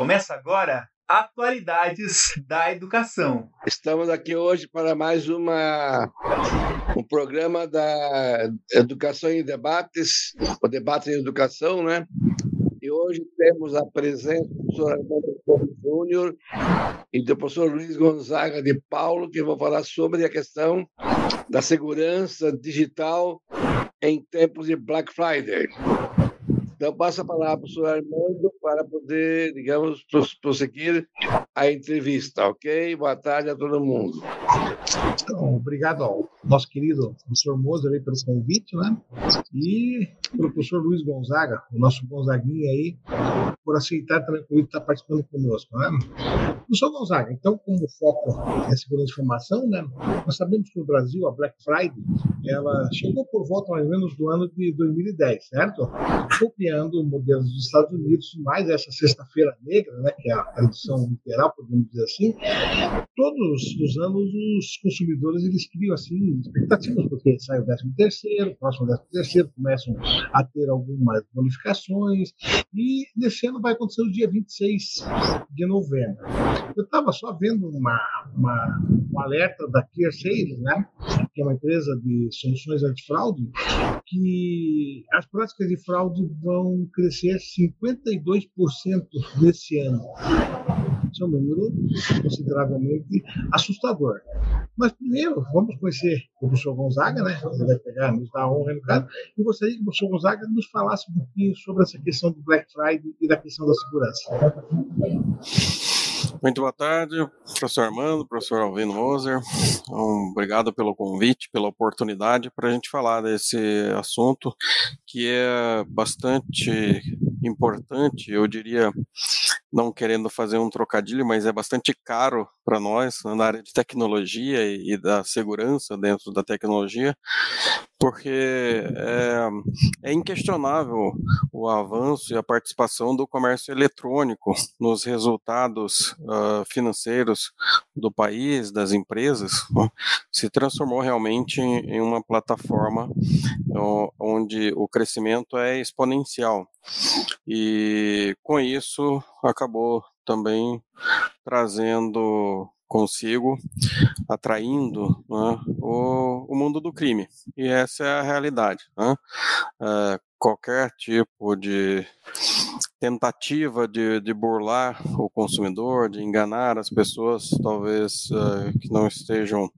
Começa agora Atualidades da Educação. Estamos aqui hoje para mais uma um programa da Educação em Debates, o debate em educação, né? E hoje temos a presença do professor Armando Júnior e do professor Luiz Gonzaga de Paulo, que vão falar sobre a questão da segurança digital em tempos de Black Friday. Então, passo a palavra para o senhor Armando para poder, digamos, prosseguir a entrevista, ok? Boa tarde a todo mundo. Então, obrigado nosso querido professor Moser aí pelo convite, né? E pelo professor Luiz Gonzaga, o nosso Gonzaguinha aí, por aceitar também o convite estar participando conosco, né? Professor Gonzaga, então, como o foco é segurança de informação, né? Nós sabemos que no Brasil a Black Friday, ela chegou por volta mais ou menos do ano de 2010, certo? Copiando modelos dos Estados Unidos, mais essa sexta-feira negra, né? Que é a tradução literal, podemos dizer assim. Todos os anos os consumidores eles criam assim expectativas, porque sai o 13 terceiro, próximo 13 terceiro, começam a ter algumas bonificações, e nesse ano vai acontecer o dia 26 de novembro. Eu estava só vendo uma, uma, um alerta da Clear Sales, né, que é uma empresa de soluções antifraude, que as práticas de fraude vão crescer 52% nesse ano. Isso é um número consideravelmente assustador. Mas primeiro, vamos conhecer o professor Gonzaga, né? Ele vai pegar, nos dar honra no caso, e gostaria que o professor Gonzaga nos falasse um pouquinho sobre essa questão do Black Friday e da questão da segurança. Muito boa tarde, professor Armando, professor Alvino Moser. Um, obrigado pelo convite, pela oportunidade para a gente falar desse assunto que é bastante importante, eu diria, não querendo fazer um trocadilho, mas é bastante caro para nós na área de tecnologia e, da segurança dentro da tecnologia, porque é, é, inquestionável o avanço e a participação do comércio eletrônico nos resultados uh, financeiros do país, das empresas, se transformou realmente em, uma plataforma onde o crescimento é exponencial. E com isso acabou também trazendo consigo, atraindo né, o, o, mundo do crime. E essa é a realidade. Né? É, qualquer tipo de tentativa de, de, burlar o consumidor, de enganar as pessoas, talvez uh, que não estejam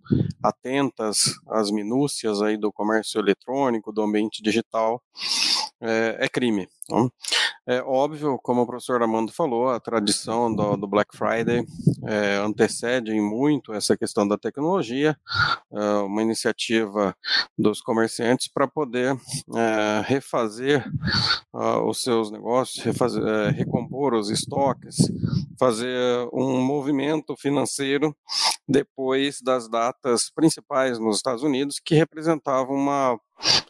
atentas às minúcias aí do comércio eletrônico, do ambiente digital, é, é crime. Então, é óbvio, como o professor Armando falou, a tradição do, do Black Friday é, antecede muito essa questão da tecnologia, é, uma iniciativa dos comerciantes para poder é, refazer uh, os seus negócios, refazer, é, recompor os estoques, fazer um movimento financeiro depois das datas principais nos Estados Unidos que representavam uma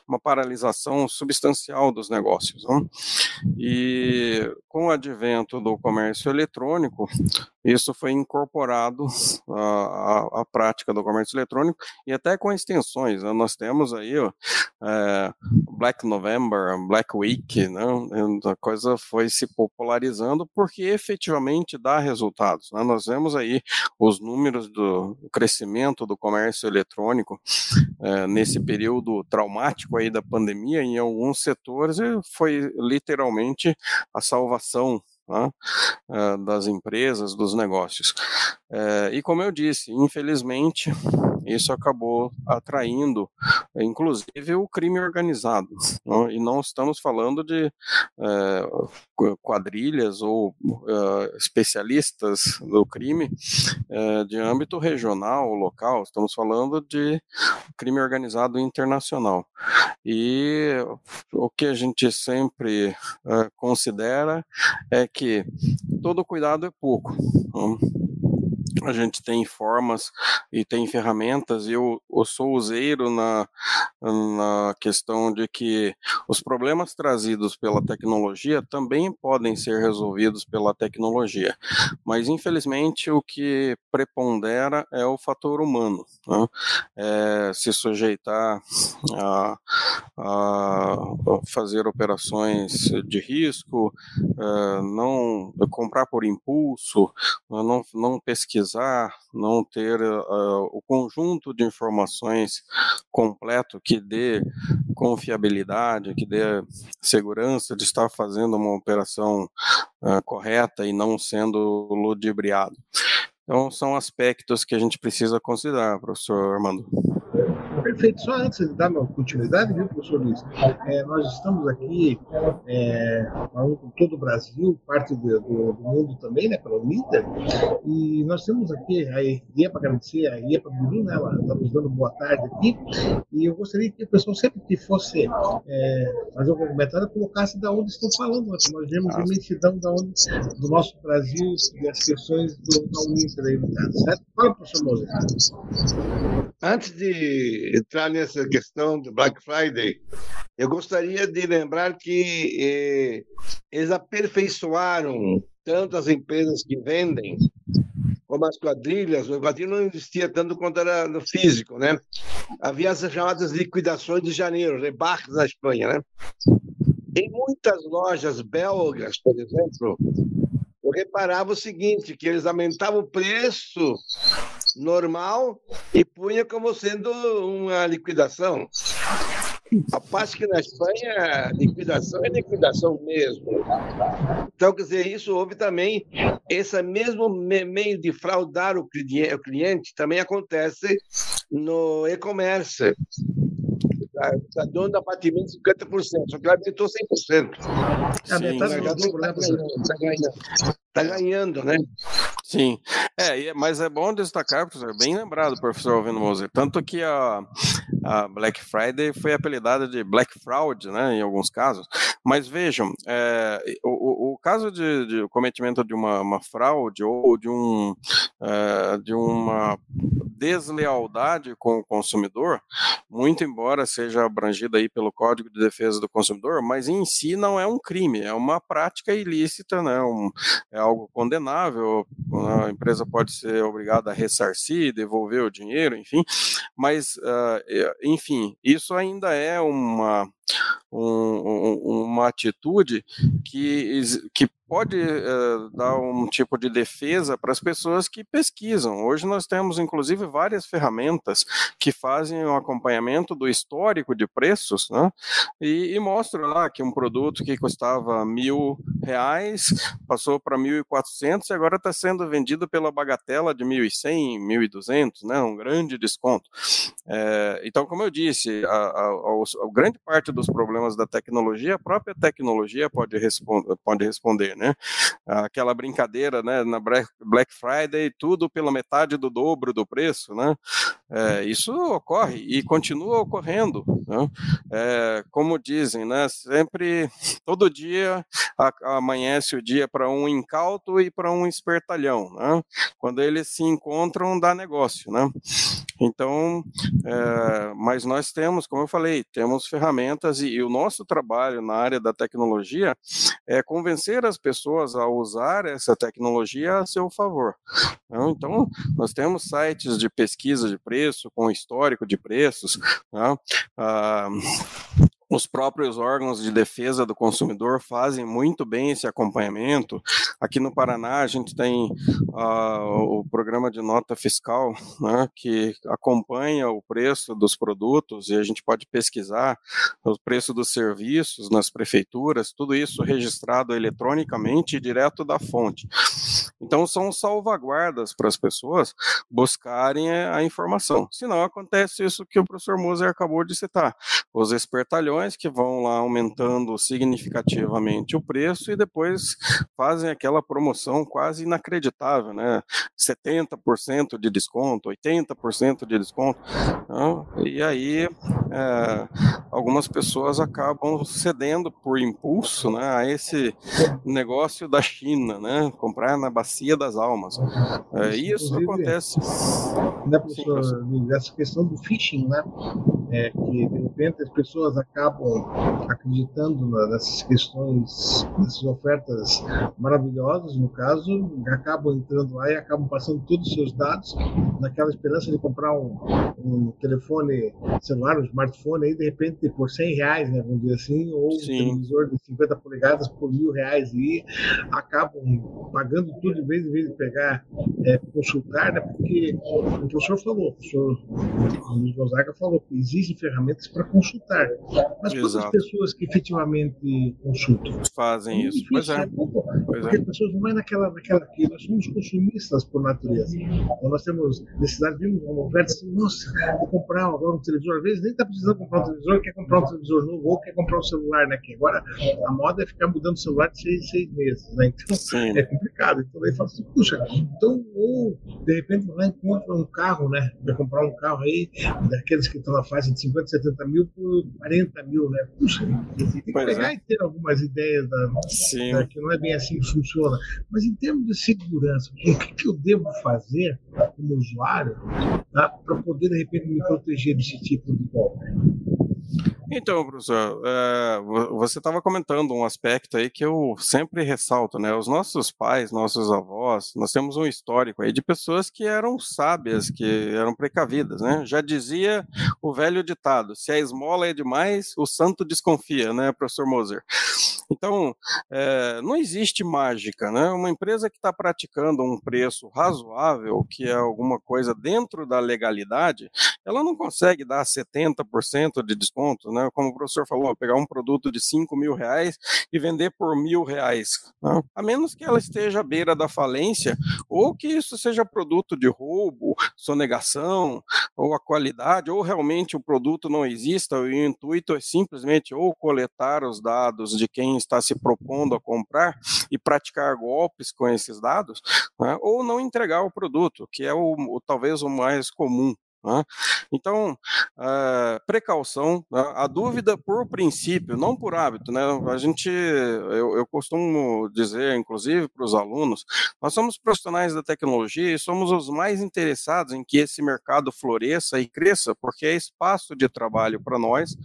uma paralisação substancial dos negócios. Não? E com o advento do comércio eletrônico, isso foi incorporado à, prática do comércio eletrônico e até com extensões. Né? Nós temos aí ó, é, Black November, Black Week, né? a coisa foi se popularizando porque efetivamente dá resultados. Né? Nós vemos aí os números do crescimento do comércio eletrônico é, nesse período traumático aí da pandemia, em alguns setores foi literalmente a salvação né, eh, das empresas, dos negócios. É, e como eu disse, infelizmente, isso acabou atraindo, inclusive, o crime organizado. Né? E não estamos falando de é, quadrilhas ou é, especialistas do crime de âmbito regional ou local, estamos falando de crime organizado internacional. E o que a gente sempre considera é que todo cuidado é pouco. Né? A gente tem formas e tem ferramentas, eu, eu sou useiro na, na questão de que os problemas trazidos pela tecnologia também podem ser resolvidos pela tecnologia, mas infelizmente o que prepondera é o fator humano, né? é, se sujeitar a, a, fazer operações de risco, é, não comprar por impulso, não, não pesquisar, não ter uh, o conjunto de informações completo que dê confiabilidade, que dê segurança de estar fazendo uma operação uh, correta e não sendo ludibriado. Então, são aspectos que a gente precisa considerar, professor Armando. Perfeito. Só antes de dar uma continuidade, viu, professor Luiz? É, nós estamos aqui é, com todo o Brasil, parte do, do, do, mundo também, né, pela Unida, e nós temos aqui a IEPA agradecer, a IEPA Biru, né, ela está nos dando boa tarde aqui, e eu gostaria que o pessoal sempre que fosse é, fazer algum comentário, colocasse da onde estão falando, né, nós vemos imensidão da onde, do nosso Brasil e as questões do, da caso, certo? Fala, professor Moura. Antes de entrar nessa questão do Black Friday, eu gostaria de lembrar que eh, eles aperfeiçoaram tanto as empresas que vendem como as quadrilhas. O quadrilha não existia tanto quanto era no físico, né? Havia as chamadas liquidações de janeiro, rebarques na Espanha, né? Em muitas lojas belgas, por exemplo, reparava o seguinte, que eles aumentavam o preço normal e punha como sendo uma liquidação. A parte que na Espanha, liquidação é liquidação mesmo. Então, quer dizer, isso houve também, esse mesmo meio de fraudar o cliente também acontece no e-commerce. Está dando abatimento de 50%, só que ela aumentou 100%. A metade do está ganhando, tá ganhando, né? Sim, é, mas é bom destacar, professor, bem lembrado, professor Alvino Moser, tanto que a, a Black Friday foi apelidada de Black Fraud, né, em alguns casos, mas vejam, é, o, o, caso de, de cometimento de uma, uma, fraude ou de, um, é, de uma deslealdade com o consumidor, muito embora seja abrangida aí pelo Código de Defesa do Consumidor, mas em si não é um crime, é uma prática ilícita, né, um, é algo condenável, a empresa pode ser obrigada a ressarcir, devolver o dinheiro, enfim, mas, uh, enfim, isso ainda é uma, um, uma atitude que, que pode uh, dar um tipo de defesa para as pessoas que pesquisam. Hoje nós temos, inclusive, várias ferramentas que fazem um acompanhamento do histórico de preços né, e, e, mostram lá que um produto que custava mil reais passou para mil e quatrocentos e agora está sendo vendido pela bagatela de mil e cem, mil e duzentos, né, um grande desconto. É, então, como eu disse, a, a, a, a grande parte dos problemas da tecnologia, a própria tecnologia pode, responder, pode responder, né? Aquela brincadeira, né, na Black Friday, tudo pela metade do dobro do preço, né? É, isso ocorre e continua ocorrendo, né? É, como dizem, né? Sempre, todo dia a, amanhece o dia para um incauto e para um espertalhão, né? Quando eles se encontram, dá negócio, né? Então, é, mas nós temos, como eu falei, temos ferramentas e, e, o nosso trabalho na área da tecnologia é convencer as pessoas a usar essa tecnologia a seu favor. Né? Então, nós temos sites de pesquisa de preço, com histórico de preços, né? ah, os próprios órgãos de defesa do consumidor fazem muito bem esse acompanhamento. Aqui no Paraná, a gente tem uh, o programa de nota fiscal, né, que acompanha o preço dos produtos e a gente pode pesquisar o preço dos serviços nas prefeituras, tudo isso registrado eletronicamente e direto da fonte. Então, são salvaguardas para as pessoas buscarem a informação. Senão, acontece isso que o professor Moser acabou de citar: os espertalhões que vão lá aumentando significativamente o preço e depois fazem aquela promoção quase inacreditável, né? 70% de desconto, 80% de desconto. Né? E aí é, algumas pessoas acabam cedendo por impulso né, a esse negócio da China, né? Comprar na bacia das almas. É, isso acontece. Né, professor, Sim, essa questão do phishing, né? É, que de repente as pessoas acabam acreditando nessas questões, nessas ofertas maravilhosas, no caso, acabam entrando lá e acabam passando todos os seus dados naquela esperança de comprar um, um telefone celular, um smartphone aí de repente por 100 reais, né, vamos dizer assim, ou Sim. um televisor de 50 polegadas por mil reais e acabam pagando tudo em vez, em vez de pegar, é, consultar, né, porque o professor falou, o professor Luiz Gonzaga falou que existem ferramentas para consultar, mas quantas Exato. pessoas que efetivamente consultam? Fazem é isso, pois é. é pois porque é. as pessoas não é naquela, naquela que nós somos consumistas por natureza, então nós temos necessidade de uma oferta assim, nossa, vou comprar agora um televisor, às vezes nem está precisando comprar um televisor, quer comprar um televisor novo ou quer comprar um celular, né? Que agora a moda é ficar mudando o celular de seis, seis meses, né? Então Sim. é complicado. Então daí fala assim, puxa, então, ou de repente vai encontra um carro, né? Vai comprar um carro aí, daqueles que estão na faixa de 50, 70 mil por 40 mil, né? Puxa, tem que pois pegar é. e ter algumas ideias da, da, que não é bem assim que funciona. Mas em termos de segurança, o que, que eu devo fazer como usuário tá? para poder, de repente, me proteger desse tipo de golpe? Então, professor, é, você estava comentando um aspecto aí que eu sempre ressalto, né? Os nossos pais, nossos avós, nós temos um histórico aí de pessoas que eram sábias, que eram precavidas, né? Já dizia o velho ditado: se a esmola é demais, o santo desconfia, né, professor Moser? Então, é, não existe mágica, né? Uma empresa que está praticando um preço razoável, que é alguma coisa dentro da legalidade, ela não consegue dar 70% de desconto, né? Como o professor falou, pegar um produto de 5 mil reais e vender por mil reais, né? a menos que ela esteja à beira da falência ou que isso seja produto de roubo, sonegação, ou a qualidade, ou realmente o produto não exista, e o intuito é simplesmente ou coletar os dados de quem está se propondo a comprar e praticar golpes com esses dados, né, ou não entregar o produto, que é o, o talvez o mais comum. Né? Então, uh, precaução, né? a dúvida por princípio, não por hábito. Né? A gente, eu, eu costumo dizer, inclusive para os alunos, nós somos profissionais da tecnologia e somos os mais interessados em que esse mercado floresça e cresça, porque é espaço de trabalho para nós,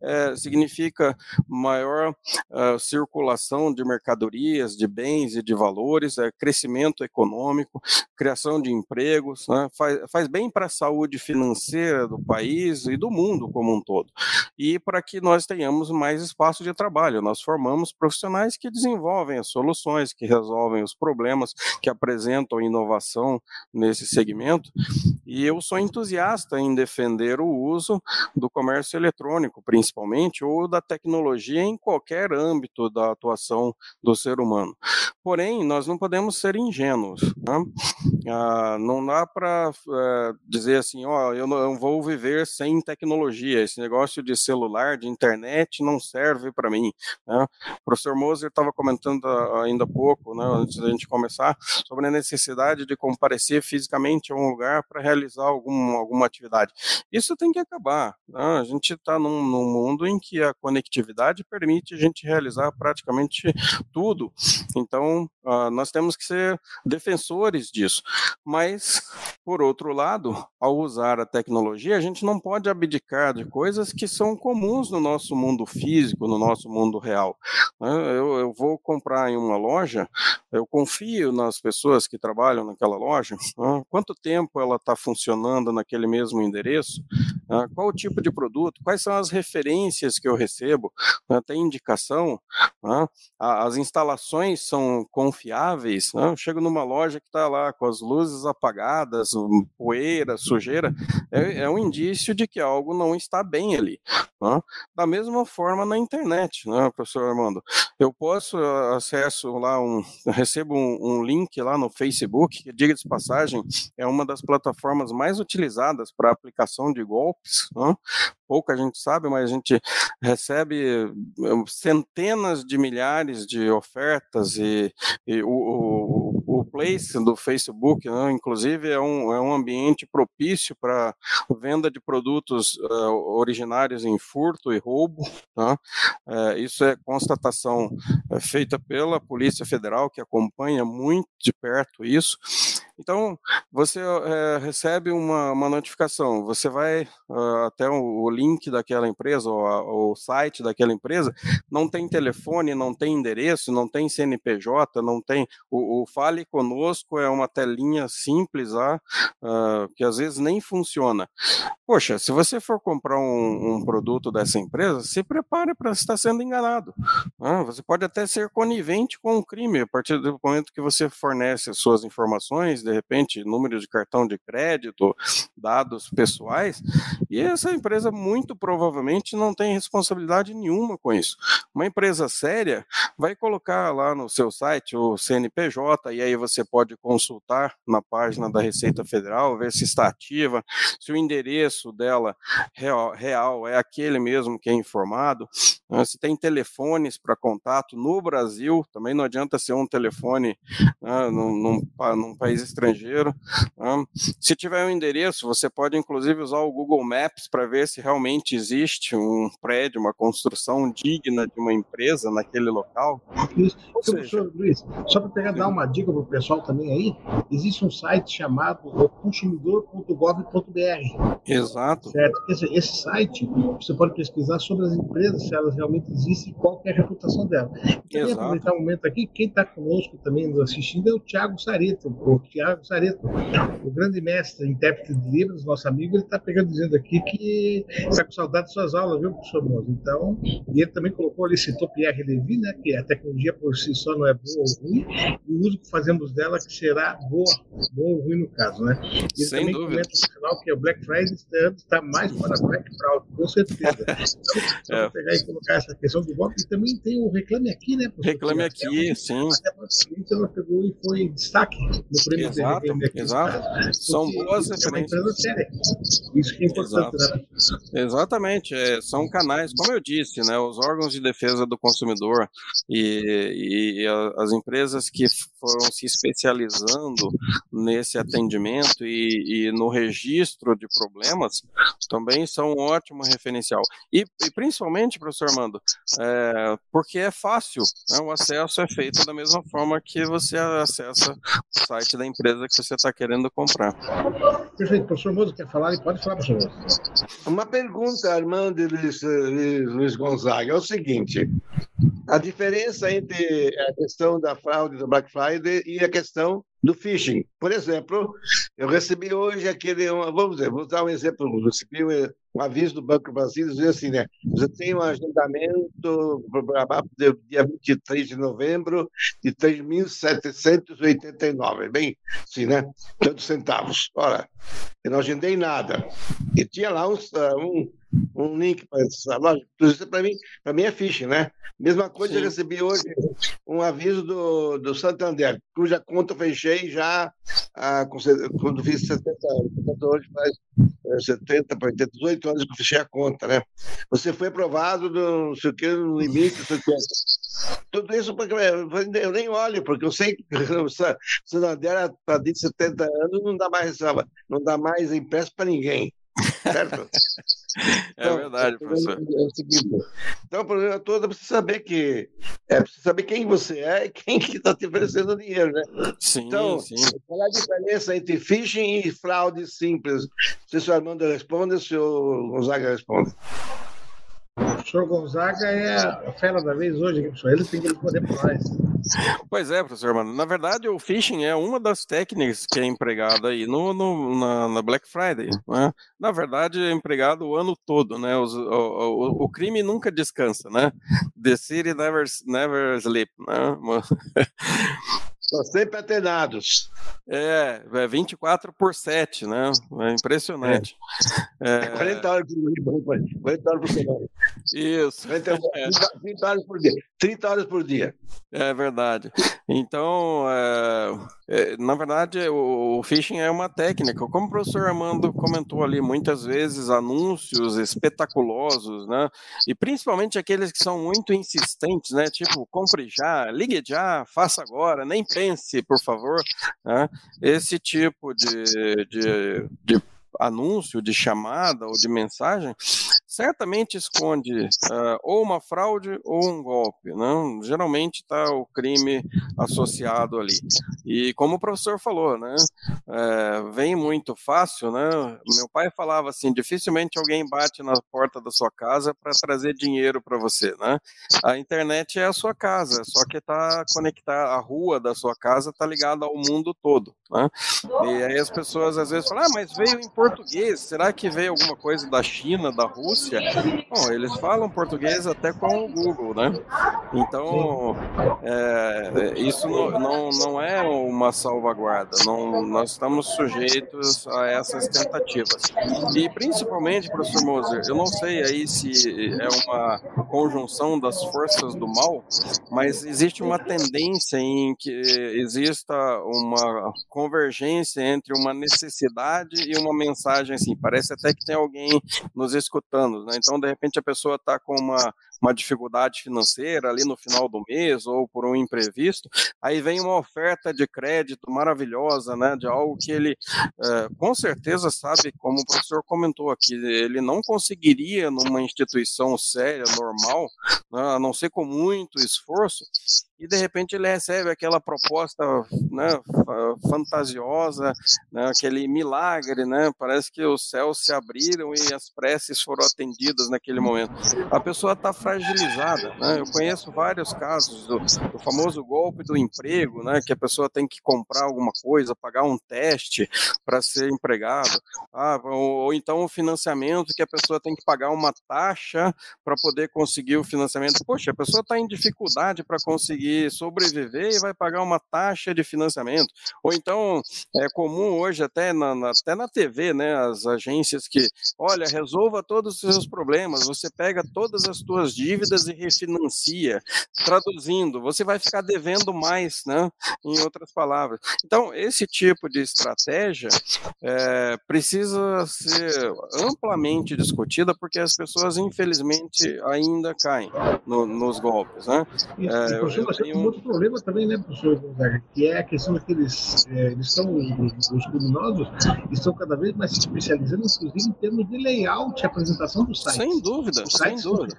é, significa maior uh, circulação de mercadorias, de bens e de valores, é, crescimento econômico, criação de empregos, né? faz, faz bem para a saúde financeira do país e do mundo como um todo. E para que nós tenhamos mais espaço de trabalho, nós formamos profissionais que desenvolvem as soluções, que resolvem os problemas, que apresentam inovação nesse segmento. E eu sou entusiasta em defender o uso do comércio eletrônico, principalmente, ou da tecnologia em qualquer âmbito da atuação do ser humano. Porém, nós não podemos ser ingênuos. Né? Ah, não dá para é, dizer assim, ó, eu não vou viver sem tecnologia, esse negócio de celular, de internet não serve para mim. Né? O professor Moser estava comentando ainda há pouco, né, antes da gente começar, sobre a necessidade de comparecer fisicamente a um lugar para realizar algum, alguma atividade. Isso tem que acabar. Né? A gente está num, num mundo em que a conectividade permite a gente realizar praticamente tudo. Então, uh, nós temos que ser defensores disso. Mas, por outro lado, ao usar a tecnologia, a gente não pode abdicar de coisas que são comuns no nosso mundo físico, no nosso mundo real. Né? Eu, eu vou comprar em uma loja, eu confio nas pessoas que trabalham naquela loja, né? quanto tempo ela está funcionando naquele mesmo endereço, né? qual o tipo de produto, quais são as referências que eu recebo, tem indicação, as instalações são confiáveis. Eu chego numa loja que está lá com as luzes apagadas, poeira, sujeira, é, é um indício de que algo não está bem ali. Né? Da mesma forma na internet, né, professor Armando? Eu posso ah, acesso lá, um, recebo um, um link lá no Facebook, que, diga de passagem, é uma das plataformas mais utilizadas para aplicação de golpes, né? Pouca gente sabe, mas a gente recebe hum, centenas de milhares de ofertas e, e o, o, o, Place do Facebook, né, inclusive, é um, é um ambiente propício para venda de produtos uh, originários em furto e roubo. Tá? Uh, isso é constatação uh, feita pela Polícia Federal, que acompanha muito de perto isso. Então, você é, recebe uma, uma, notificação, você vai uh, até o, o, link daquela empresa, ou o site daquela empresa, não tem telefone, não tem endereço, não tem CNPJ, não tem. O, o Fale Conosco é uma telinha simples lá, uh, que às vezes nem funciona. Poxa, se você for comprar um, um produto dessa empresa, se prepare para estar sendo enganado. Uh, você pode até ser conivente com o crime a partir do momento que você fornece as suas informações de repente, número de cartão de crédito, dados pessoais, e essa empresa muito provavelmente não tem responsabilidade nenhuma com isso. Uma empresa séria vai colocar lá no seu site o CNPJ, e aí você pode consultar na página da Receita Federal, ver se está ativa, se o endereço dela real, real é aquele mesmo que é informado, né, se tem telefones para contato no Brasil, também não adianta ser um telefone né, num, num, num país estrangeiro. Né? Se tiver um endereço, você pode inclusive usar o Google Maps para ver se realmente existe um prédio, uma construção digna de uma empresa naquele local. Isso. Ou então, seja, professor Luiz, só para pegar dar uma dica para o pessoal também aí, existe um site chamado consumidor.gov.br. Exato. Certo. Esse, esse, site você pode pesquisar sobre as empresas, se elas realmente existem e qual é a reputação delas. E também aproveitar um momento aqui, quem está conosco também nos assistindo é o Tiago Sarito, o Tiago Tiago o grande mestre, intérprete de livros, nosso amigo, ele está pegando dizendo aqui que está com saudade de suas aulas, viu, professor Mozo? Então, e ele também colocou, ele citou Pierre Levy, né, que a tecnologia por si só não é boa ou ruim, e o uso que fazemos dela que será boa, boa ou ruim no caso, né? E ele Sem também dúvida. comenta no final que o Black Friday está mais para Black Fraud, com certeza. Então, é. pegar e colocar essa questão do voto, e também tem o Reclame Aqui, né? Reclame Aqui, sim. Até ela pegou e foi destaque no prêmio Exato, exato. São boas referências. É Isso que é importante, né? Exatamente, é, são canais, como eu disse, né, os órgãos de defesa do consumidor e, e as empresas que foram se especializando nesse atendimento e, e, no registro de problemas também são um ótimo referencial. E, e principalmente, professor Armando, é, porque é fácil, né, o acesso é feito da mesma forma que você acessa o site da empresa que você está querendo comprar. Perfeito. Professor Mozo quer falar? Ele pode falar, professor Mozo. Uma pergunta, Armando e Luiz, Luiz Gonzaga, é o seguinte: a diferença entre a questão da fraude do Black Friday e a questão do phishing. Por exemplo, eu recebi hoje aquele, vamos dizer, vou dar um exemplo, eu recebi um aviso do Banco do Brasil dizendo assim, né? Você tem um agendamento dia 23 de novembro de 3.789, bem, sim, né? Tantos centavos. Ora, eu não agendei nada. E tinha lá um, um um link para essa loja. Tudo isso para mim, para mim é phishing, né? Mesma coisa Sim. eu recebi hoje um aviso do, do Santander, cuja conta fechei já ah, quando fiz 70 anos. Hoje faz 70 para 18 anos que eu fechei a conta, né? Você foi aprovado não sei o que, no limite, não sei o que. Tudo isso porque eu nem olho, porque eu sei que o Santander, de 70 anos, não dá mais, não dá mais empréstimo para ninguém. Certo? É então, verdade, professor. Então, o problema todo é você saber que é você saber quem você é e quem que está te oferecendo dinheiro, né? Sim, então, sim. qual é a diferença entre phishing e fraude simples? Se o senhor Armando responde, se o Gonzaga responde. O senhor Gonzaga é a fera da vez hoje, professor. Ele tem que por nós. Pois é, professor, mano. Na verdade, o phishing é uma das técnicas que é empregada aí no, no na, na, Black Friday. Né? Na verdade, é empregado o ano todo, né? Os, o, o, o, crime nunca descansa, né? The city never, never sleep, né? Estão sempre atenados. É, é 24 por 7, né? É impressionante. É. É... 40 horas por 40 horas por semana. Isso. 30, 30 horas por dia. 30 horas por dia. É verdade. Então, é, na verdade, o, o phishing é uma técnica. Como o professor Armando comentou ali, muitas vezes anúncios espetaculosos, né? E principalmente aqueles que são muito insistentes, né? Tipo, compre já, ligue já, faça agora, nem pense, por favor. Né? Esse tipo de, de, de anúncio, de chamada ou de mensagem, certamente esconde uh, ou uma fraude ou um golpe. Né? Geralmente está o crime associado ali. E como o professor falou, né, é, vem muito fácil. Né? Meu pai falava assim: dificilmente alguém bate na porta da sua casa para trazer dinheiro para você. Né? A internet é a sua casa, só que está conectada, a rua da sua casa está ligada ao mundo todo. Né? E aí as pessoas às vezes falam: ah, mas veio em português, será que veio alguma coisa da China, da Rússia? Bom, eles falam português até com o Google, né? Então, é, isso não, não, não, é uma salvaguarda, não, nós estamos sujeitos a essas tentativas. E principalmente, professor Moser, eu não sei aí se é uma conjunção das forças do mal, mas existe uma tendência em que exista uma convergência entre uma necessidade e uma mensagem assim. Parece até que tem alguém nos escutando anos, né? Então, de repente, a pessoa está com uma, uma dificuldade financeira ali no final do mês ou por um imprevisto, aí vem uma oferta de crédito maravilhosa, né? De algo que ele é, com certeza sabe, como o professor comentou aqui, ele não conseguiria numa instituição séria, normal, né, a não ser com muito esforço, e de repente ele recebe aquela proposta né, fantasiosa, né, aquele milagre, né, parece que os céus se abriram e as preces foram atendidas naquele momento. A pessoa está fragilizada. Né? Eu conheço vários casos do, do, famoso golpe do emprego, né, que a pessoa tem que comprar alguma coisa, pagar um teste para ser empregado, ah, ou, ou então o financiamento que a pessoa tem que pagar uma taxa para poder conseguir o financiamento. Poxa, a pessoa está em dificuldade para conseguir sobreviver e vai pagar uma taxa de financiamento. Ou então, é comum hoje, até na, na, até na TV, né, as agências que, olha, resolva todos os seus problemas, você pega todas as suas dívidas e refinancia. Traduzindo, você vai ficar devendo mais, né, em outras palavras. Então, esse tipo de estratégia é, precisa ser amplamente discutida, porque as pessoas, infelizmente, ainda caem no, nos golpes. Né? É, eu, um outro problema também, né, professor Gonzaga, que é a questão daqueles, é, eles estão, os, os criminosos estão cada vez mais se especializando, inclusive em termos de layout e apresentação do site. Sem dúvida, sem dúvida.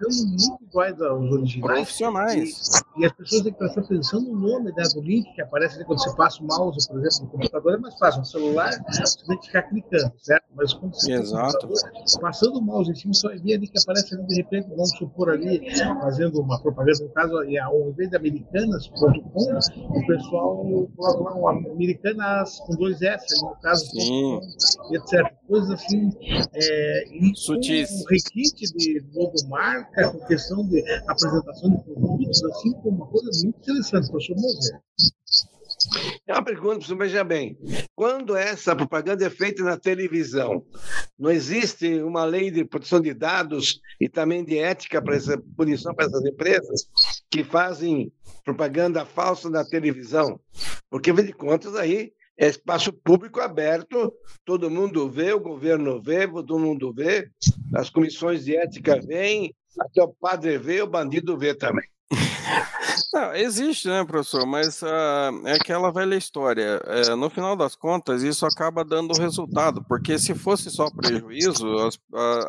Muito iguais aos originais. Profissionais. E, e, as pessoas têm que prestar atenção no nome né, do link que aparece ali quando você passa o mouse, por exemplo, no computador é mais fácil. No celular, você tem que ficar clicando, certo? Mas quando você Exato. passando o mouse em cima, você vai ver ali que aparece ali de repente, vamos supor ali, fazendo uma propaganda, no caso, ao invés da americanas.com, o pessoal coloca lá um americanas com dois S, no caso, Sim. etc. Coisas assim. É, e Sutis. Um requinte de logomarca, com questão de apresentação de produtos, assim, como uma coisa muito interessante, professor Moser. É uma pergunta, veja bem. Quando essa propaganda é feita na televisão, não existe uma lei de proteção de dados e também de ética para essa punição para essas empresas que fazem propaganda falsa na televisão? Porque, afinal de contas, aí é espaço público aberto, todo mundo vê, o governo vê, todo mundo vê, as comissões de ética vêm, até o padre vê, o bandido vê também. Não, existe, né, professor? Mas uh, é aquela velha história. É, no final das contas, isso acaba dando resultado, porque se fosse só prejuízo, as,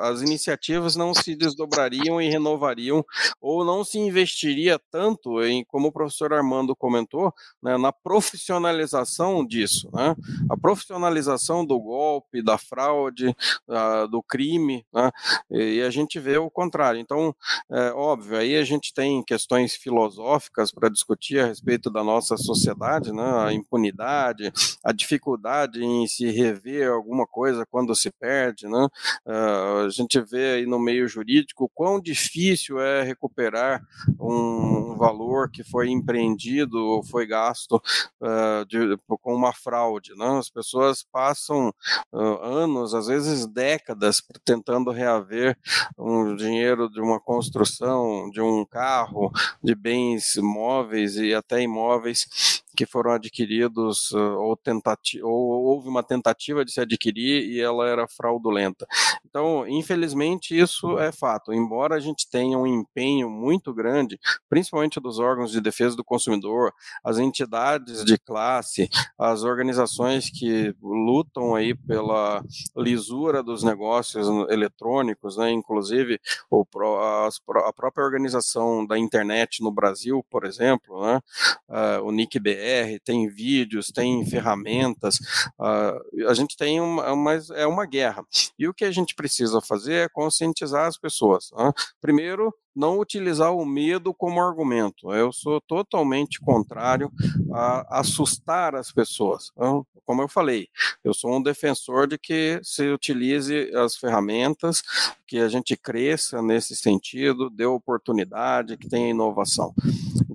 as iniciativas não se desdobrariam e renovariam, ou não se investiria tanto em, como o professor Armando comentou, né, na profissionalização disso, né? A profissionalização do golpe, da fraude, uh, do crime, né? E, e a gente vê o contrário. Então, é óbvio, aí a gente tem questões filosóficas filosóficas para discutir a respeito da nossa sociedade, né? a impunidade, a dificuldade em se rever alguma coisa quando se perde. Né? Uh, a gente vê aí no meio jurídico quão difícil é recuperar um, um valor que foi empreendido ou foi gasto uh, de, com uma fraude. Né? As pessoas passam uh, anos, às vezes décadas, tentando reaver um dinheiro de uma construção, de um carro, de bens móveis e até imóveis que foram adquiridos ou, tentati ou houve uma tentativa de se adquirir e ela era fraudulenta. Então, infelizmente, isso é fato. Embora a gente tenha um empenho muito grande, principalmente dos órgãos de defesa do consumidor, as entidades de classe, as organizações que lutam aí pela lisura dos negócios eletrônicos, né, inclusive o, a própria organização da internet no Brasil, por exemplo, né, uh, o NICBR, tem vídeos, tem ferramentas, uh, a gente tem uma, uma, é uma guerra. E o que a gente precisa fazer é conscientizar as pessoas. Né? Primeiro, não utilizar o medo como argumento. Eu sou totalmente contrário a assustar as pessoas. Então, como eu falei, eu sou um defensor de que se utilize as ferramentas, que a gente cresça nesse sentido, dê oportunidade, que tenha inovação.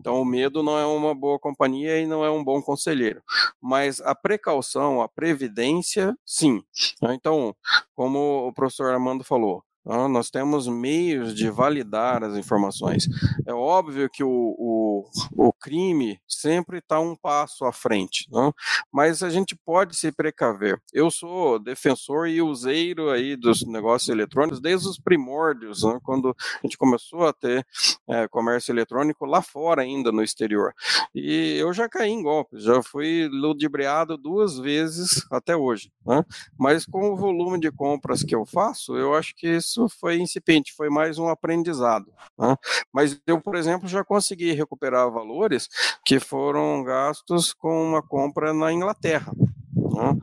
Então, o medo não é uma boa companhia e não é um bom conselheiro. Mas a precaução, a previdência, sim. Então, como o professor Armando falou, nós temos meios de validar as informações. É óbvio que o, o, o crime sempre está um passo à frente, não? mas a gente pode se precaver. Eu sou defensor e useiro aí dos negócios eletrônicos desde os primórdios, não? quando a gente começou a ter é, comércio eletrônico lá fora ainda, no exterior. E eu já caí em golpes, já fui ludibriado duas vezes até hoje. Né? Mas com o volume de compras que eu faço, eu acho que isso foi incipiente, foi mais um aprendizado. Né? Mas eu, por exemplo, já consegui recuperar valores que foram gastos com uma compra na Inglaterra. Né?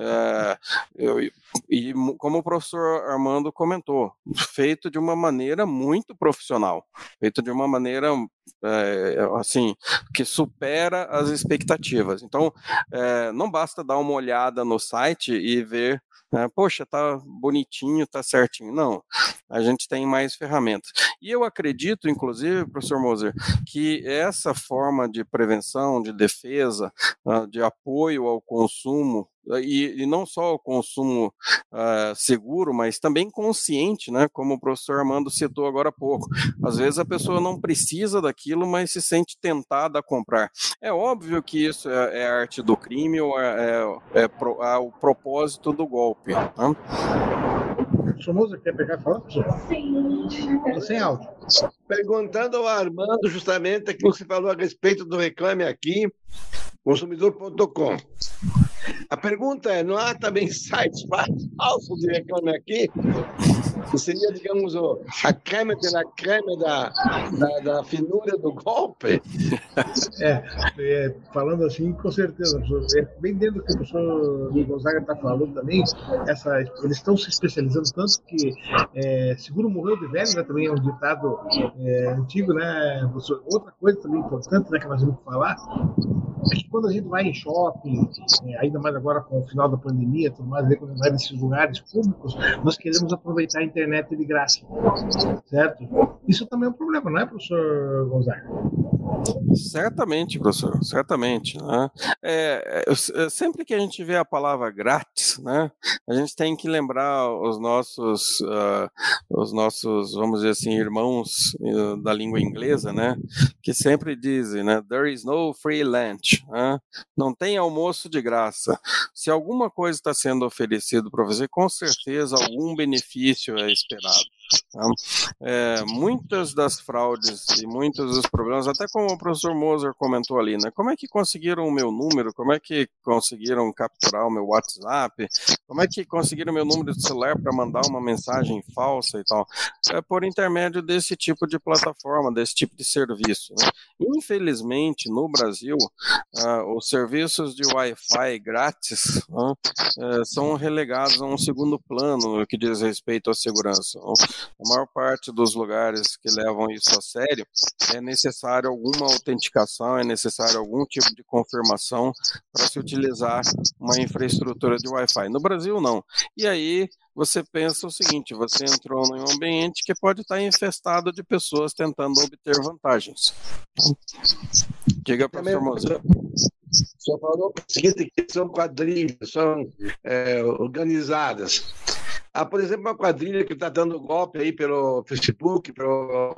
É, eu, e como o professor Armando comentou, feito de uma maneira muito profissional, feito de uma maneira é, assim que supera as expectativas. Então, é, não basta dar uma olhada no site e ver né? Poxa, tá bonitinho, tá certinho. Não, a gente tem mais ferramentas. E eu acredito, inclusive, professor Moser, que essa forma de prevenção, de defesa, de apoio ao consumo e, e, não só o consumo uh, seguro, mas também consciente, né? Como o professor Armando citou agora há pouco. Às vezes a pessoa não precisa daquilo, mas se sente tentada a comprar. É óbvio que isso é, é arte do crime ou é, é, é, pro, é o propósito do golpe. Né? Somoza, quer pegar falar? Sim. Sem áudio. Perguntando ao Armando justamente aquilo que você falou a respeito do reclame aqui, consumidor.com. A pergunta é: não há também sites falsos de reclame aqui? Que seria, digamos, a creme de la creme da, da, da finura do golpe? É, é, falando assim, com certeza, é bem dentro do que o professor Gonzaga está falando também, essa, eles estão se especializando tanto que é, seguro morreu de velho, né, também é um ditado é, antigo, né? Outra coisa também importante né, que nós vamos falar quando a gente vai em shopping, é, ainda mais agora com o final da pandemia, tudo mais, quando a gente vai nesses lugares públicos, nós queremos aproveitar a internet de graça, certo? Isso também é um problema, não é, professor Gonzaga? Certamente, professor, certamente. Né? É, é, sempre que a gente vê a palavra grátis, né, a gente tem que lembrar os nossos, uh, os nossos, vamos dizer assim, irmãos uh, da língua inglesa, né, que sempre dizem, né, there is no free lunch, né? não tem almoço de graça. Se alguma coisa está sendo oferecido para você, com certeza algum benefício é esperado. Tá? É, muitas das fraudes e muitos dos problemas, até como o professor Moser comentou ali, né? Como é que conseguiram o meu número? Como é que conseguiram capturar o meu WhatsApp? Como é que conseguiram o meu número de celular para mandar uma mensagem falsa e tal? É por intermédio desse tipo de plataforma, desse tipo de serviço. Né? Infelizmente, no Brasil, uh, os serviços de Wi-Fi grátis uh, uh, são relegados a um segundo plano no que diz respeito à segurança. A maior parte dos lugares que levam isso a sério é necessário alguma autenticação, é necessário algum tipo de confirmação para se utilizar uma infraestrutura de Wi-Fi. No Brasil, não. E aí você pensa o seguinte: você entrou em um ambiente que pode estar infestado de pessoas tentando obter vantagens. Diga, professor Moza. Só falou o seguinte: são quadrilhas, são é, organizadas. Há, por exemplo, uma quadrilha que está dando golpe aí pelo Facebook, pelo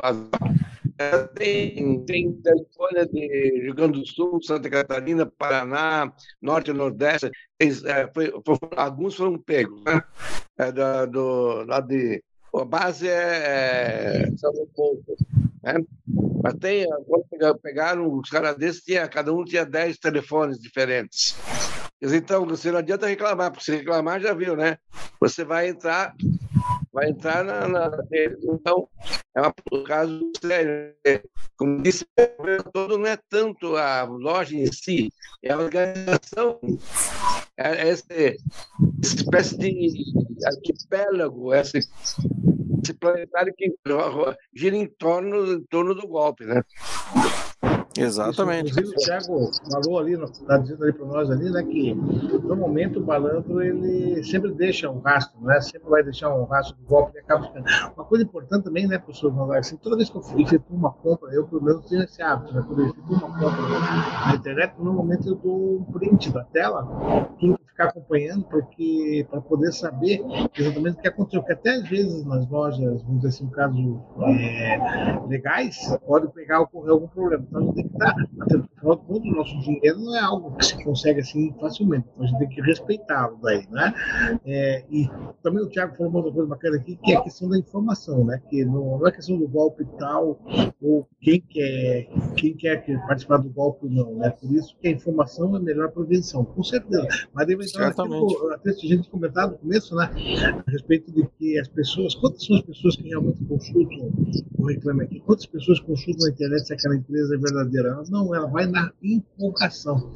tem, tem telefone de Rio Grande do Sul, Santa Catarina, Paraná, Norte e Nordeste. É, foi, foi, alguns foram pegos, né? É, do, lá de, a base é, é São Paulo, né? Mas tem, quando pegaram os caras desses, tinha, cada um tinha 10 telefones diferentes. Então, você não adianta reclamar, porque se reclamar, já viu, né? Você vai entrar, vai entrar na. na então, é um caso sério. Como disse, todo não é tanto a loja em si, é a organização. É essa, essa espécie de arquipélago, essa, esse planetário que gira em torno, em torno do golpe, né? Exatamente. Isso, inclusive, o Thiago falou ali, está dizendo ali para nós ali, né, que no momento o balandro ele sempre deixa um rastro, né? Sempre vai deixar um rastro do golpe e acaba ficando. Uma coisa importante também, né, professor Ronaldo, assim, toda vez que eu efetuo uma compra, eu pelo menos tenho esse hábito, né? Quando eu efetuo uma compra na internet, no momento eu dou um print da tela, tudo ficar acompanhando, porque para poder saber exatamente o que aconteceu. Porque até às vezes nas lojas, vamos dizer assim, um caso é, legais, pode pegar ocorrer algum problema. Então a gente tem Afinal de contas, o nosso dinheiro não é algo que se consegue assim facilmente. Então a gente tem que respeitá-lo daí, né? É, e também o Tiago falou uma outra coisa bacana aqui, que é a questão da informação, né? Que não, não é questão do golpe tal, ou quem quer, quem quer participar do golpe ou não, né? Por isso que a informação é a melhor prevenção, com certeza. Mas deve então, Certamente. até a gente comentado no começo, né, a respeito de que as pessoas, quantas são as pessoas que realmente consultam o Reclame Aqui? Quantas pessoas consultam na internet se aquela empresa é verdadeira? Não, ela vai na empolgação.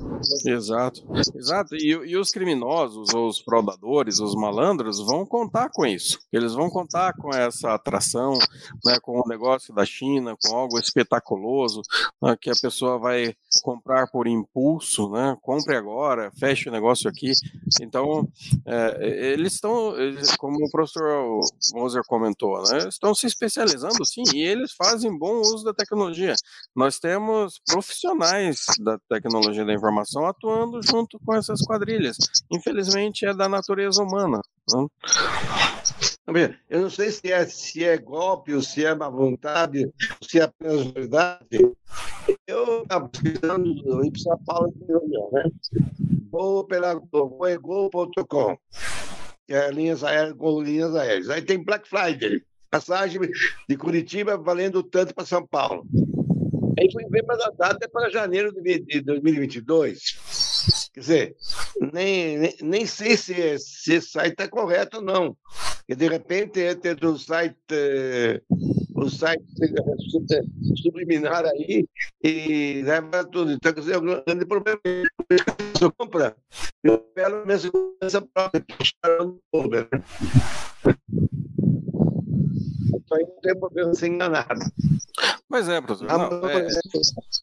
Exato, exato. E, e os criminosos, os fraudadores, os malandros vão contar com isso. Eles vão contar com essa atração, né, com o negócio da China, com algo espetaculoso, né, que a pessoa vai comprar por impulso, né? Compre agora, feche o negócio aqui. Então, é, eles estão, como o professor Moser comentou, né, estão se especializando sim, e eles fazem bom uso da tecnologia. Nós temos profissionais da tecnologia da informação atuando junto com essas quadrilhas. Infelizmente, é da natureza humana. Né? Eu não sei se é, se é golpe, ou se é má vontade, se é apenas verdade. Eu estava ir para São Paulo né? Vou pela voegol.com, que é linhas aéreas com linhas aéreas. Aí tem Black Friday, passagem de Curitiba valendo tanto para São Paulo. Aí fui ver, mas a data é para janeiro de 2022. Quer dizer, nem, nem, nem sei se, se esse site está correto ou não. E de repente entra o site, o site subliminar aí e leva tudo. Então, quer dizer, o grande problema é que compra, eu pego minha segurança própria? Então aí não tem problema ser enganado. Pois é, professor. Na, não, é...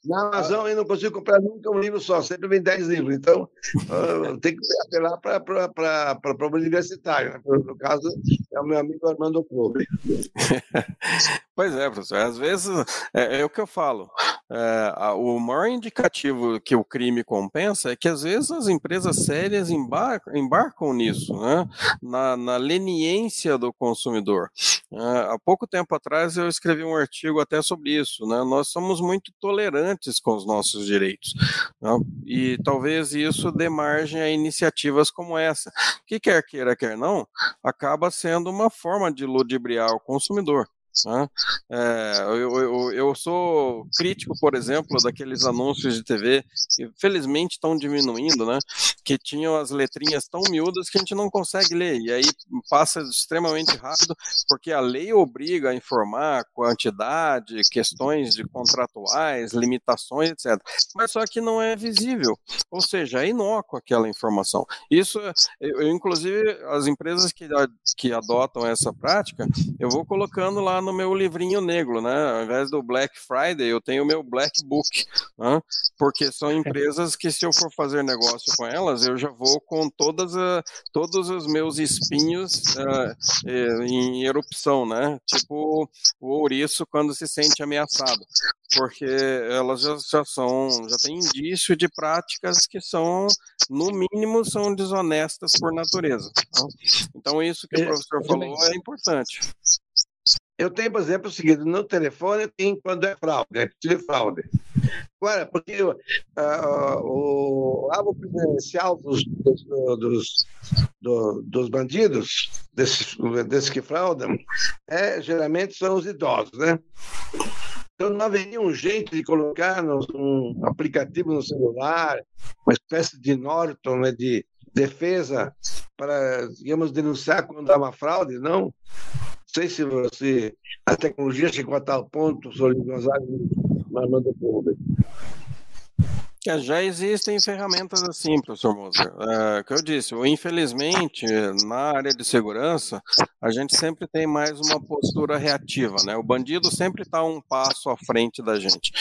na Amazon eu não consigo comprar nunca um livro só, sempre vem 10 livros. Então, uh, tem que apelar para o universitário. Né? No caso, é o meu amigo Armando Clube. pois é, professor. Às vezes, é, é o que eu falo. É, o maior indicativo que o crime compensa é que, às vezes, as empresas sérias embarcam, embarcam nisso, né? na, na leniência do consumidor. É, há pouco tempo atrás, eu escrevi um artigo até sobre isso. Né? Nós somos muito tolerantes com os nossos direitos. Né? E talvez isso dê margem a iniciativas como essa, que quer queira, quer não, acaba sendo uma forma de ludibriar o consumidor. Né? É, eu, eu, eu, sou crítico, por exemplo, daqueles anúncios de TV que felizmente estão diminuindo, né? Que tinham as letrinhas tão miúdas que a gente não consegue ler, e aí passa extremamente rápido, porque a lei obriga a informar quantidade, questões de contratuais, limitações, etc. Mas só que não é visível, ou seja, é inócuo aquela informação. Isso, eu, inclusive, as empresas que, que adotam essa prática, eu vou colocando lá no meu livrinho negro, né? Ao invés do Black Friday, eu tenho o meu Black Book, né? porque são empresas que, se eu for fazer negócio com elas, eu já vou com todas a, todos os meus espinhos uh, em erupção, né? Tipo o ouriço quando se sente ameaçado porque elas já, já, são, já têm indício de práticas que são, no mínimo, são desonestas por natureza. Tá? Então, isso que o é, professor falou é importante. Eu tenho, por exemplo, o seguinte: no telefone tem quando é fraude, é de fraude. Agora, porque uh, o alvo preferencial dos, dos, dos, dos bandidos, desses, desses que fraudam, é, geralmente são os idosos, né? Então, não haveria um jeito de colocar um aplicativo no celular, uma espécie de Norton, né, de defesa, para, digamos, denunciar quando há uma fraude, não? Não sei se você, a tecnologia chegou a tal ponto, Sr. Gonzaga, mas manda público. É, já existem ferramentas assim, professor Moser. É, que eu disse, infelizmente, na área de segurança, a gente sempre tem mais uma postura reativa, né? O bandido sempre está um passo à frente da gente.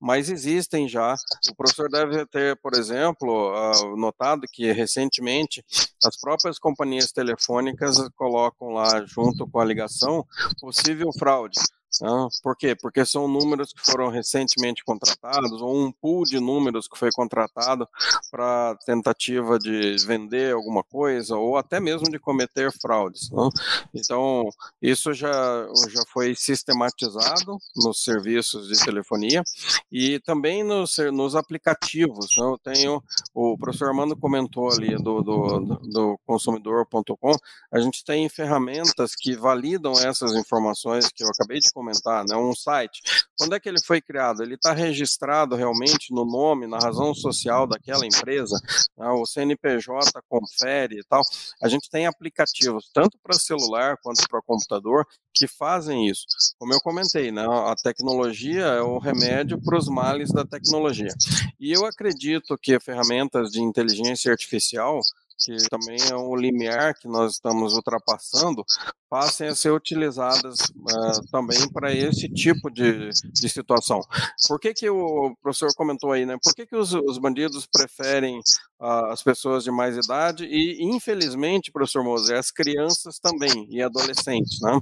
Mas existem já. O professor deve ter, por exemplo, uh, notado que recentemente as próprias companhias telefônicas colocam lá, junto com a ligação, possível fraude. Ah, por quê? Porque são números que foram recentemente contratados, ou um pool de números que foi contratado para tentativa de vender alguma coisa, ou até mesmo de cometer fraudes. Não? Então, isso já, já foi sistematizado nos serviços de telefonia e também nos, nos aplicativos. Não? Eu tenho, o professor Armando comentou ali do, do, do consumidor.com, a gente tem ferramentas que validam essas informações que eu acabei de comentar comentar, né? Um site. Quando é que ele foi criado? Ele está registrado realmente no nome, na razão social daquela empresa? Né? O CNPJ confere e tal. A gente tem aplicativos, tanto para celular quanto para computador, que fazem isso. Como eu comentei, né? A tecnologia é o remédio para os males da tecnologia. E eu acredito que ferramentas de inteligência artificial que também é um limiar que nós estamos ultrapassando, passem a ser utilizadas uh, também para esse tipo de, de situação. Por que, que o professor comentou aí, né? Por que, que os, os bandidos preferem uh, as pessoas de mais idade e, infelizmente, professor Moser, as crianças também e adolescentes, né?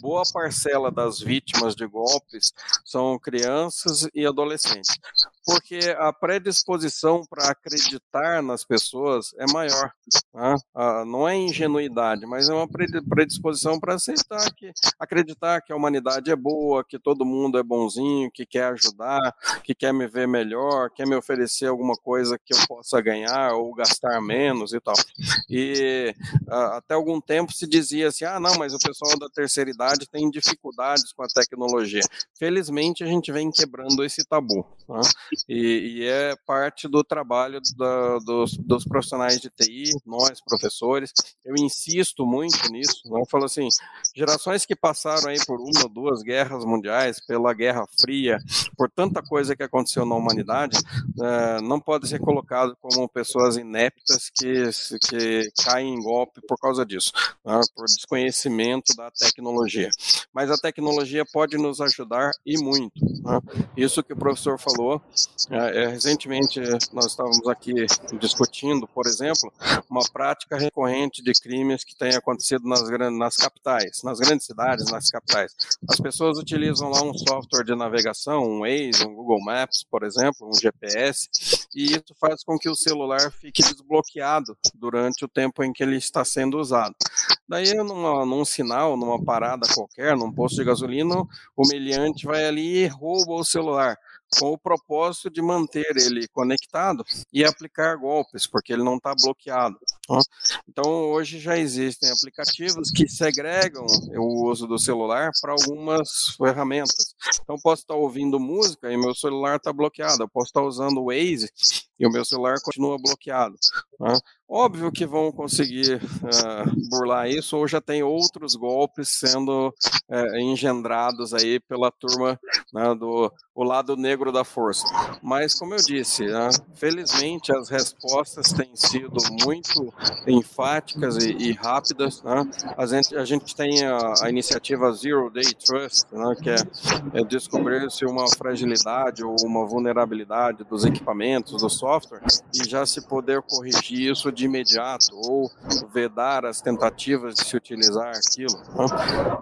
Boa parcela das vítimas de golpes são crianças e adolescentes, porque a predisposição para acreditar nas pessoas é maior. Né? Uh, não é ingenuidade, mas é uma predisposição para aceitar que acreditar que a humanidade é boa, que todo mundo é bonzinho, que quer ajudar, que quer me ver melhor, quer me oferecer alguma coisa que eu possa ganhar ou gastar menos e tal. E uh, até algum tempo se dizia assim: ah, não, mas o pessoal da terceira idade tem dificuldades com a tecnologia. Felizmente a gente vem quebrando esse tabu. Né? E, e, é parte do trabalho da, dos, dos profissionais de TI, nós, professores. Eu insisto muito nisso. Não falo assim, gerações que passaram aí por uma ou duas guerras mundiais, pela Guerra Fria, por tanta coisa que aconteceu na humanidade, é, não pode ser colocado como pessoas ineptas que, que caem em golpe por causa disso, né, por desconhecimento da tecnologia. Mas a tecnologia pode nos ajudar e muito. Né? Isso que o professor falou, é, recentemente nós estávamos aqui discutindo, por exemplo, uma prática recorrente de crimes que tem acontecido nas, nas capitais, nas grandes cidades, nas capitais. As pessoas utilizam lá um software de navegação, um Waze, um Google Maps, por exemplo, um GPS, e isso faz com que o celular fique desbloqueado durante o tempo em que ele está sendo usado. Daí, numa, num sinal, numa parada qualquer, num posto de gasolina, o meliante vai ali e rouba o celular com o propósito de manter ele conectado e aplicar golpes, porque ele não está bloqueado. Tá? Então, hoje já existem aplicativos que segregam o uso do celular para algumas ferramentas. Então, posso estar ouvindo música e meu celular está bloqueado, eu posso estar usando o Waze e o meu celular continua bloqueado. Tá? Óbvio que vão conseguir uh, burlar isso, ou já tem outros golpes sendo uh, engendrados aí pela turma né, do o lado negro da força. Mas, como eu disse, né, felizmente as respostas têm sido muito enfáticas e, e rápidas. Né? A, gente, a gente tem a, a, iniciativa Zero Day Trust, né, que é, é descobrir se uma fragilidade ou uma vulnerabilidade dos equipamentos, do software, e já se poder corrigir isso de imediato ou vedar as tentativas de se utilizar aquilo. Né?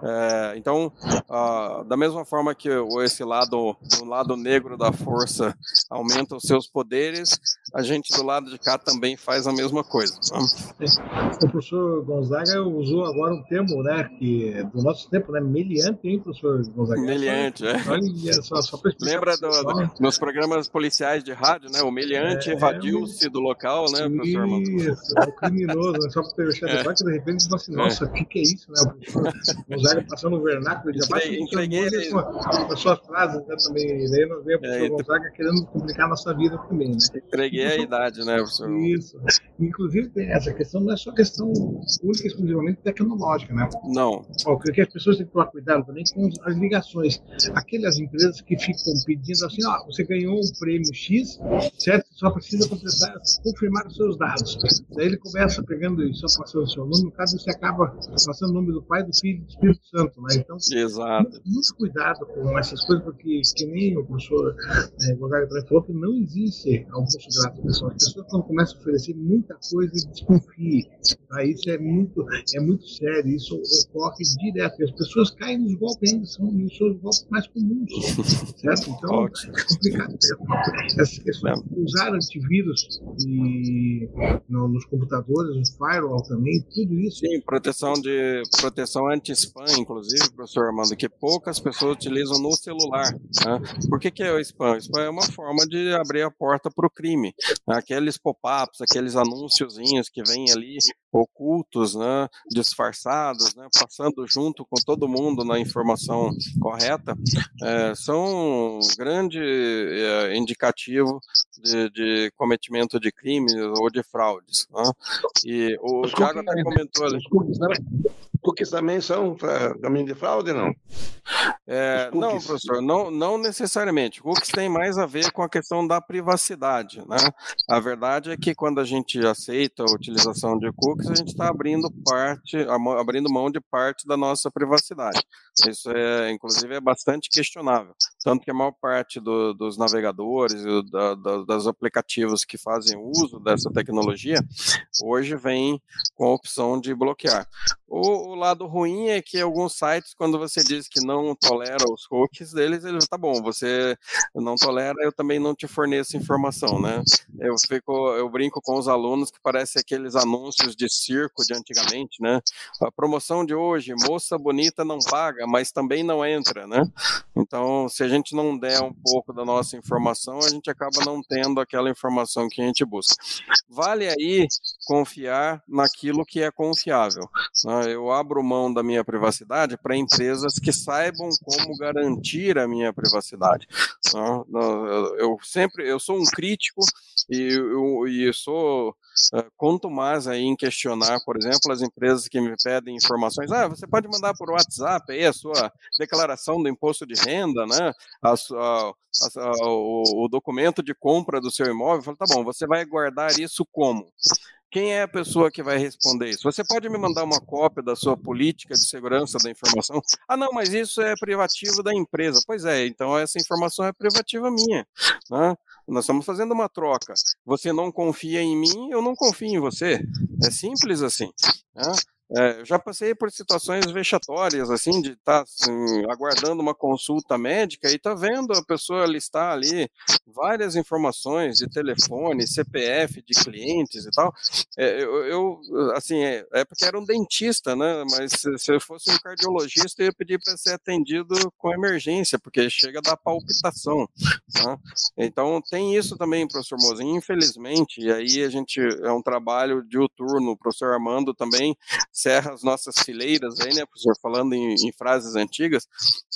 É, então, ah, da mesma forma que esse lado, o lado negro da força aumenta os seus poderes, a gente do lado de cá também faz a mesma coisa. Né? O professor Gonzaga usou agora um termo, né, que é do nosso tempo, né, meliante, hein, professor Gonzaga? Meliante, é. Só, só Lembra do, do, dos programas policiais de rádio, né? O meliante é, evadiu-se do local, né, professor Isso, é o criminoso, né? Só para deixar é. que de repente você assim, nossa, o é. que, que é isso, né? O professor Gonzaga passando o vernáculo, ele já Entreguei, entreguei com, com as suas frases, né, também. Daí nós vemos o professor é, Gonzaga querendo complicar a nossa vida também, né? Entreguei a idade, né, professor? Isso. Inclusive, essa questão não é só questão única e exclusivamente tecnológica, né? Não. O que as pessoas têm que tomar cuidado também com as ligações. Aquelas empresas que ficam pedindo assim, ó, você ganhou um prêmio X, certo? Só precisa completar, confirmar os seus dados. Daí ele começa pegando isso, só passando o seu nome, no caso você acaba passando o nome do Pai, do Filho e do Espírito Santo, né? Então, Exato. Muito, cuidado com essas coisas, porque que nem o professor é, Gonzaga também falou, que não existe almoço grátis. As pessoas quando começam a oferecer muita coisa, desconfie. Tá? Isso é muito, é muito sério, isso ocorre direto. E as pessoas caem nos golpes ainda, são os golpes mais comuns. Certo? Então, é complicado. Essas questões, usar antivírus e, no, nos computadores, o firewall também, tudo isso. Sim, proteção de proteção anti-spam, inclusive, professor Armando, que poucas pessoas utilizam no celular. Né? Por que, que é o spam? O spam é uma forma de abrir a porta para o crime. Aqueles pop-ups, aqueles anúnciozinhos que vêm ali ocultos, né, disfarçados, né, passando junto com todo mundo na informação correta, é, são um grande é, indicativo de, de, cometimento de crimes ou de fraudes. Né? E o Thiago até comentou ali. Cookies também são caminho de fraude, não? É, não, professor, não, não necessariamente. Cookies tem mais a ver com a questão da privacidade. Né? A verdade é que quando a gente aceita a utilização de cookies, a gente está abrindo parte, abrindo mão de parte da nossa privacidade. Isso é, inclusive, é bastante questionável. Tanto que a maior parte do, dos navegadores e da, da, das aplicativos que fazem uso dessa tecnologia hoje vem com a opção de bloquear. O, o, lado ruim é que alguns sites, quando você diz que não tolera os cookies deles, eles tá bom, você não tolera, eu também não te forneço informação, né? Eu fico, eu brinco com os alunos que parece aqueles anúncios de circo de antigamente, né? A promoção de hoje, moça bonita não paga, mas também não entra, né? Então, se a gente não der um pouco da nossa informação, a gente acaba não tendo aquela informação que a gente busca. Vale aí confiar naquilo que é confiável. Né? Eu abro mão da minha privacidade para empresas que saibam como garantir a minha privacidade. Né? Eu sempre, eu sou um crítico e eu, eu sou quanto mais aí em questionar, por exemplo, as empresas que me pedem informações, ah, você pode mandar por WhatsApp aí a sua declaração do imposto de renda, né? A, a, a, o, o, documento de compra do seu imóvel. Eu falo, tá bom, você vai guardar isso como? Quem é a pessoa que vai responder isso? Você pode me mandar uma cópia da sua política de segurança da informação? Ah, não, mas isso é privativo da empresa. Pois é, então essa informação é privativa minha. Né? Nós estamos fazendo uma troca. Você não confia em mim, eu não confio em você. É simples assim. Né? É, já passei por situações vexatórias, assim, de estar tá, assim, aguardando uma consulta médica e tá vendo a pessoa listar ali várias informações de telefone, CPF de clientes e tal. É, eu, eu, assim, é, é, porque era um dentista, né? Mas se, se eu fosse um cardiologista, eu ia pedir para ser atendido com emergência, porque chega da palpitação. Né? Então, tem isso também, professor Mozinho, infelizmente, e aí a gente, é um trabalho diuturno, o professor Armando também cerra as nossas fileiras aí, né, professor, falando em, em frases antigas,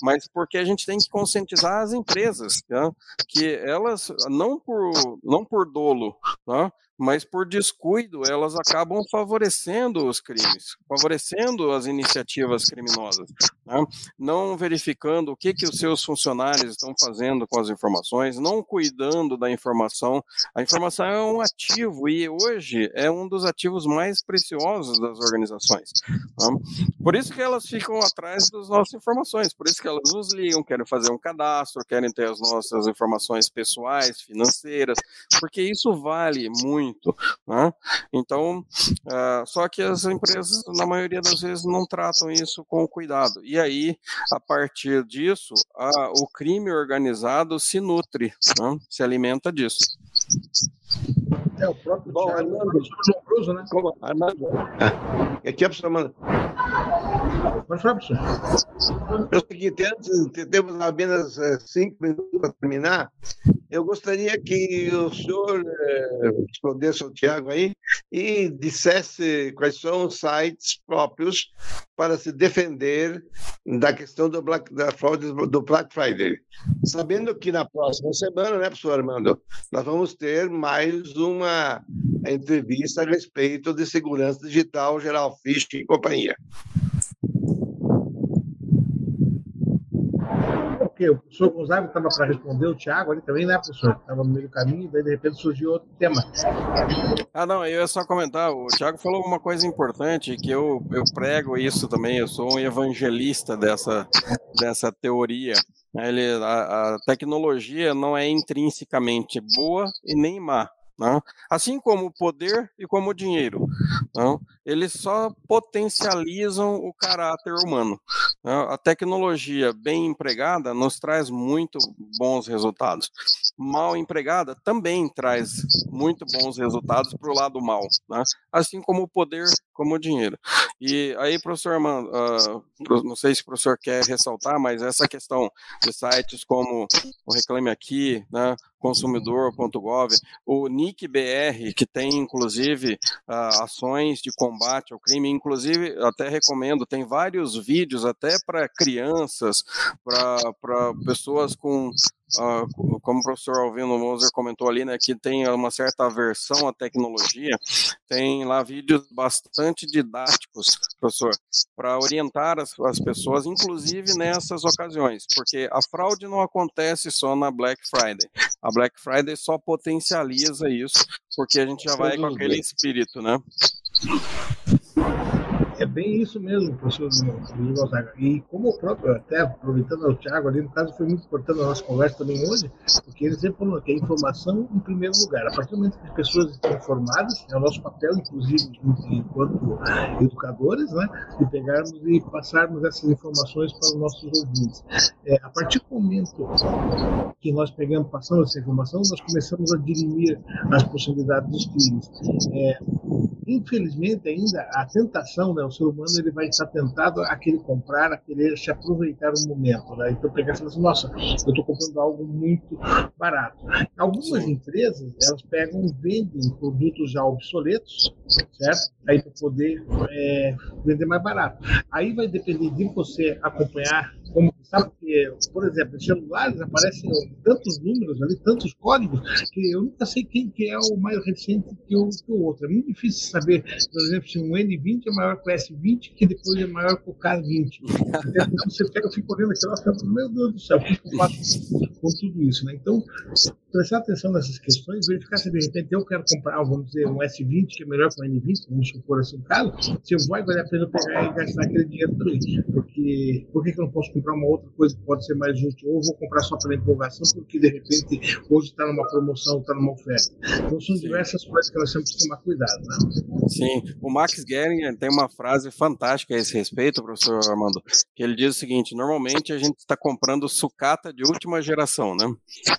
mas porque a gente tem que conscientizar as empresas, né, que elas, não por, não por dolo, né, mas por descuido elas acabam favorecendo os crimes, favorecendo as iniciativas criminosas, né? não verificando o que, que os seus funcionários estão fazendo com as informações, não cuidando da informação. A informação é um ativo e hoje é um dos ativos mais preciosos das organizações. Né? Por isso que elas ficam atrás das nossas informações, por isso que elas nos ligam, querem fazer um cadastro, querem ter as nossas informações pessoais, financeiras, porque isso vale muito muito. Né? Então, uh, só que as empresas, na maioria das vezes, não tratam isso com cuidado. E aí, a partir disso, a, o crime organizado se nutre, né? se alimenta disso. É o próprio Bom, Thiago, Armando. João Cruz, né? Como? Armando. É. Aqui é professor Armando. Pode falar, professor. É o seguinte, antes, temos apenas eh, cinco minutos para terminar. Eu gostaria que o senhor eh, respondesse ao Tiago aí e dissesse quais são os sites próprios para se defender da questão do Black, da fraude do Black Friday. Sabendo que na próxima semana, né, professor Armando, nós vamos ter mais uma entrevista a respeito de segurança digital, Geral Fisch e companhia. porque o professor Gonzaga estava para responder, o Thiago ali também, né, professor? Estava no meio do caminho, daí de repente surgiu outro tema. Ah, não, eu ia só comentar, o Thiago falou uma coisa importante, que eu, eu prego isso também, eu sou um evangelista dessa, dessa teoria. Ele, a, a tecnologia não é intrinsecamente boa e nem má. Não? Assim como o poder e como o dinheiro. Não? Eles só potencializam o caráter humano. Não? A tecnologia bem empregada nos traz muito bons resultados. Mal empregada também traz muito bons resultados para o lado mal. Né? Assim como o poder, como o dinheiro. E aí, professor Armando, uh, não sei se o professor quer ressaltar, mas essa questão de sites como o Reclame Aqui, né, consumidor.gov, o NICBR, que tem inclusive uh, ações de combate ao crime, inclusive até recomendo, tem vários vídeos até para crianças, para pessoas com Uh, como o professor Alvino Moser comentou ali, né, que tem uma certa aversão à tecnologia, tem lá vídeos bastante didáticos, professor, para orientar as, as, pessoas, inclusive nessas ocasiões, porque a fraude não acontece só na Black Friday. A Black Friday só potencializa isso, porque a gente já vai com aquele espírito, né? É bem isso mesmo, professor Gonzaga. E como o próprio, até aproveitando o Thiago ali, no caso foi muito importante a nossa conversa também hoje, porque ele sempre falou que a informação em primeiro lugar. A partir do momento que as pessoas estão informadas, é o nosso papel, inclusive, enquanto educadores, né, de pegarmos e passarmos essas informações para os nossos ouvintes. É, a partir do momento que nós pegamos, passamos essa informação, nós começamos a dirimir as possibilidades dos crimes. É, infelizmente, ainda a tentação, né, o ser humano ele vai estar tentado a querer comprar, a querer se aproveitar o momento. Né? Então, pegar e falar assim, nossa, eu estou comprando algo muito barato. Algumas empresas, elas pegam vendem produtos já obsoletos, certo? Aí para poder é, vender mais barato. Aí vai depender de você acompanhar como sabe que, por exemplo, em celulares aparecem tantos números ali, tantos códigos, que eu nunca sei quem que é o mais recente que o, que o outro. É muito difícil saber, por exemplo, se um N20 é maior que o S20, que depois é maior que o K20. Então você pega, fica olhando aquilo, fica, meu Deus do céu, o que eu faço com tudo isso? Né? Então, prestar atenção nessas questões, verificar se de repente eu quero comprar, vamos dizer, um S20 que é melhor que um N20, vamos supor assim caso, se eu vai valer a pena pegar e gastar aquele dinheiro também. Porque por que, que eu não posso comprar uma outra coisa que pode ser mais útil? Ou vou comprar só pela empolgação, porque de repente hoje está numa promoção, está numa oferta. Então são Sim. diversas coisas que nós temos que tomar cuidado. Né? Sim, o Max Gehring tem uma frase fantástica a esse respeito, professor Armando, que ele diz o seguinte: normalmente a gente está comprando sucata de última geração, né?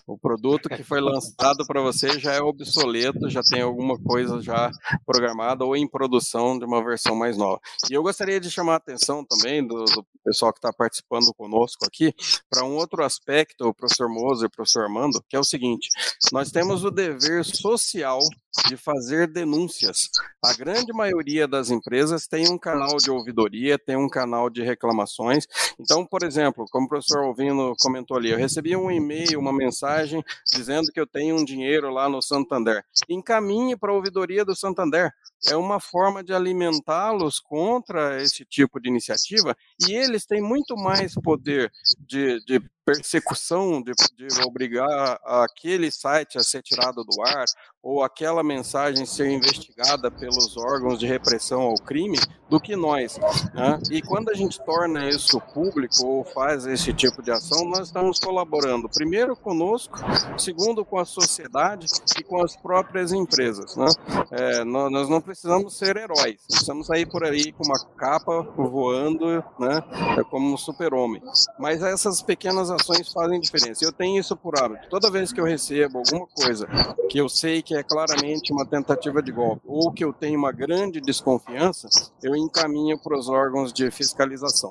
O produto que foi lançado para você já é obsoleto, já tem alguma coisa já programada ou em produção de uma versão mais nova. E eu gostaria de chamar a atenção também do, do pessoal que está participando conosco aqui para um outro aspecto, o professor Moser e o professor Armando, que é o seguinte: nós temos o dever social de fazer denúncias. A grande maioria das empresas tem um canal de ouvidoria, tem um canal de reclamações. Então, por exemplo, como o professor Alvino comentou ali, eu recebi um e-mail, uma mensagem dizendo que eu tenho um dinheiro lá no Santander. Encaminhe para a ouvidoria do Santander. É uma forma de alimentá-los contra esse tipo de iniciativa e eles têm muito mais poder de, de persecução de, de, obrigar aquele site a ser tirado do ar ou aquela mensagem ser investigada pelos órgãos de repressão ao crime do que nós. Né? E quando a gente torna isso público ou faz esse tipo de ação, nós estamos colaborando, primeiro conosco, segundo com a sociedade e com as próprias empresas. Né? É, nós não precisamos ser heróis, precisamos sair por aí com uma capa voando né? É como um super-homem. Mas essas pequenas ações fazem diferença. Eu tenho isso por hábito. Toda vez que eu recebo alguma coisa que eu sei que é claramente uma tentativa de golpe ou que eu tenho uma grande desconfiança, eu encaminho para os órgãos de fiscalização.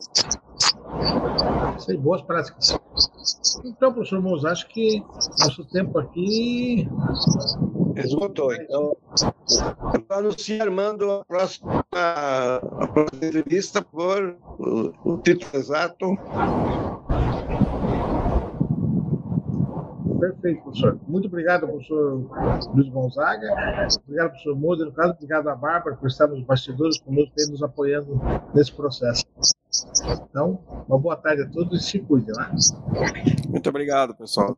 Sei, boas práticas. Então, professor Moura, acho que nosso tempo aqui esgotou. Então, eu anuncio Armando a próxima, a próxima entrevista por o, o título exato. Perfeito, professor. Muito obrigado, professor Luiz Gonzaga. Obrigado, professor Moura, no caso, obrigado a Bárbara por estar nos bastidores conosco e nos apoiando nesse processo. Então, uma boa tarde a todos e se cuidem. Né? Muito obrigado, pessoal.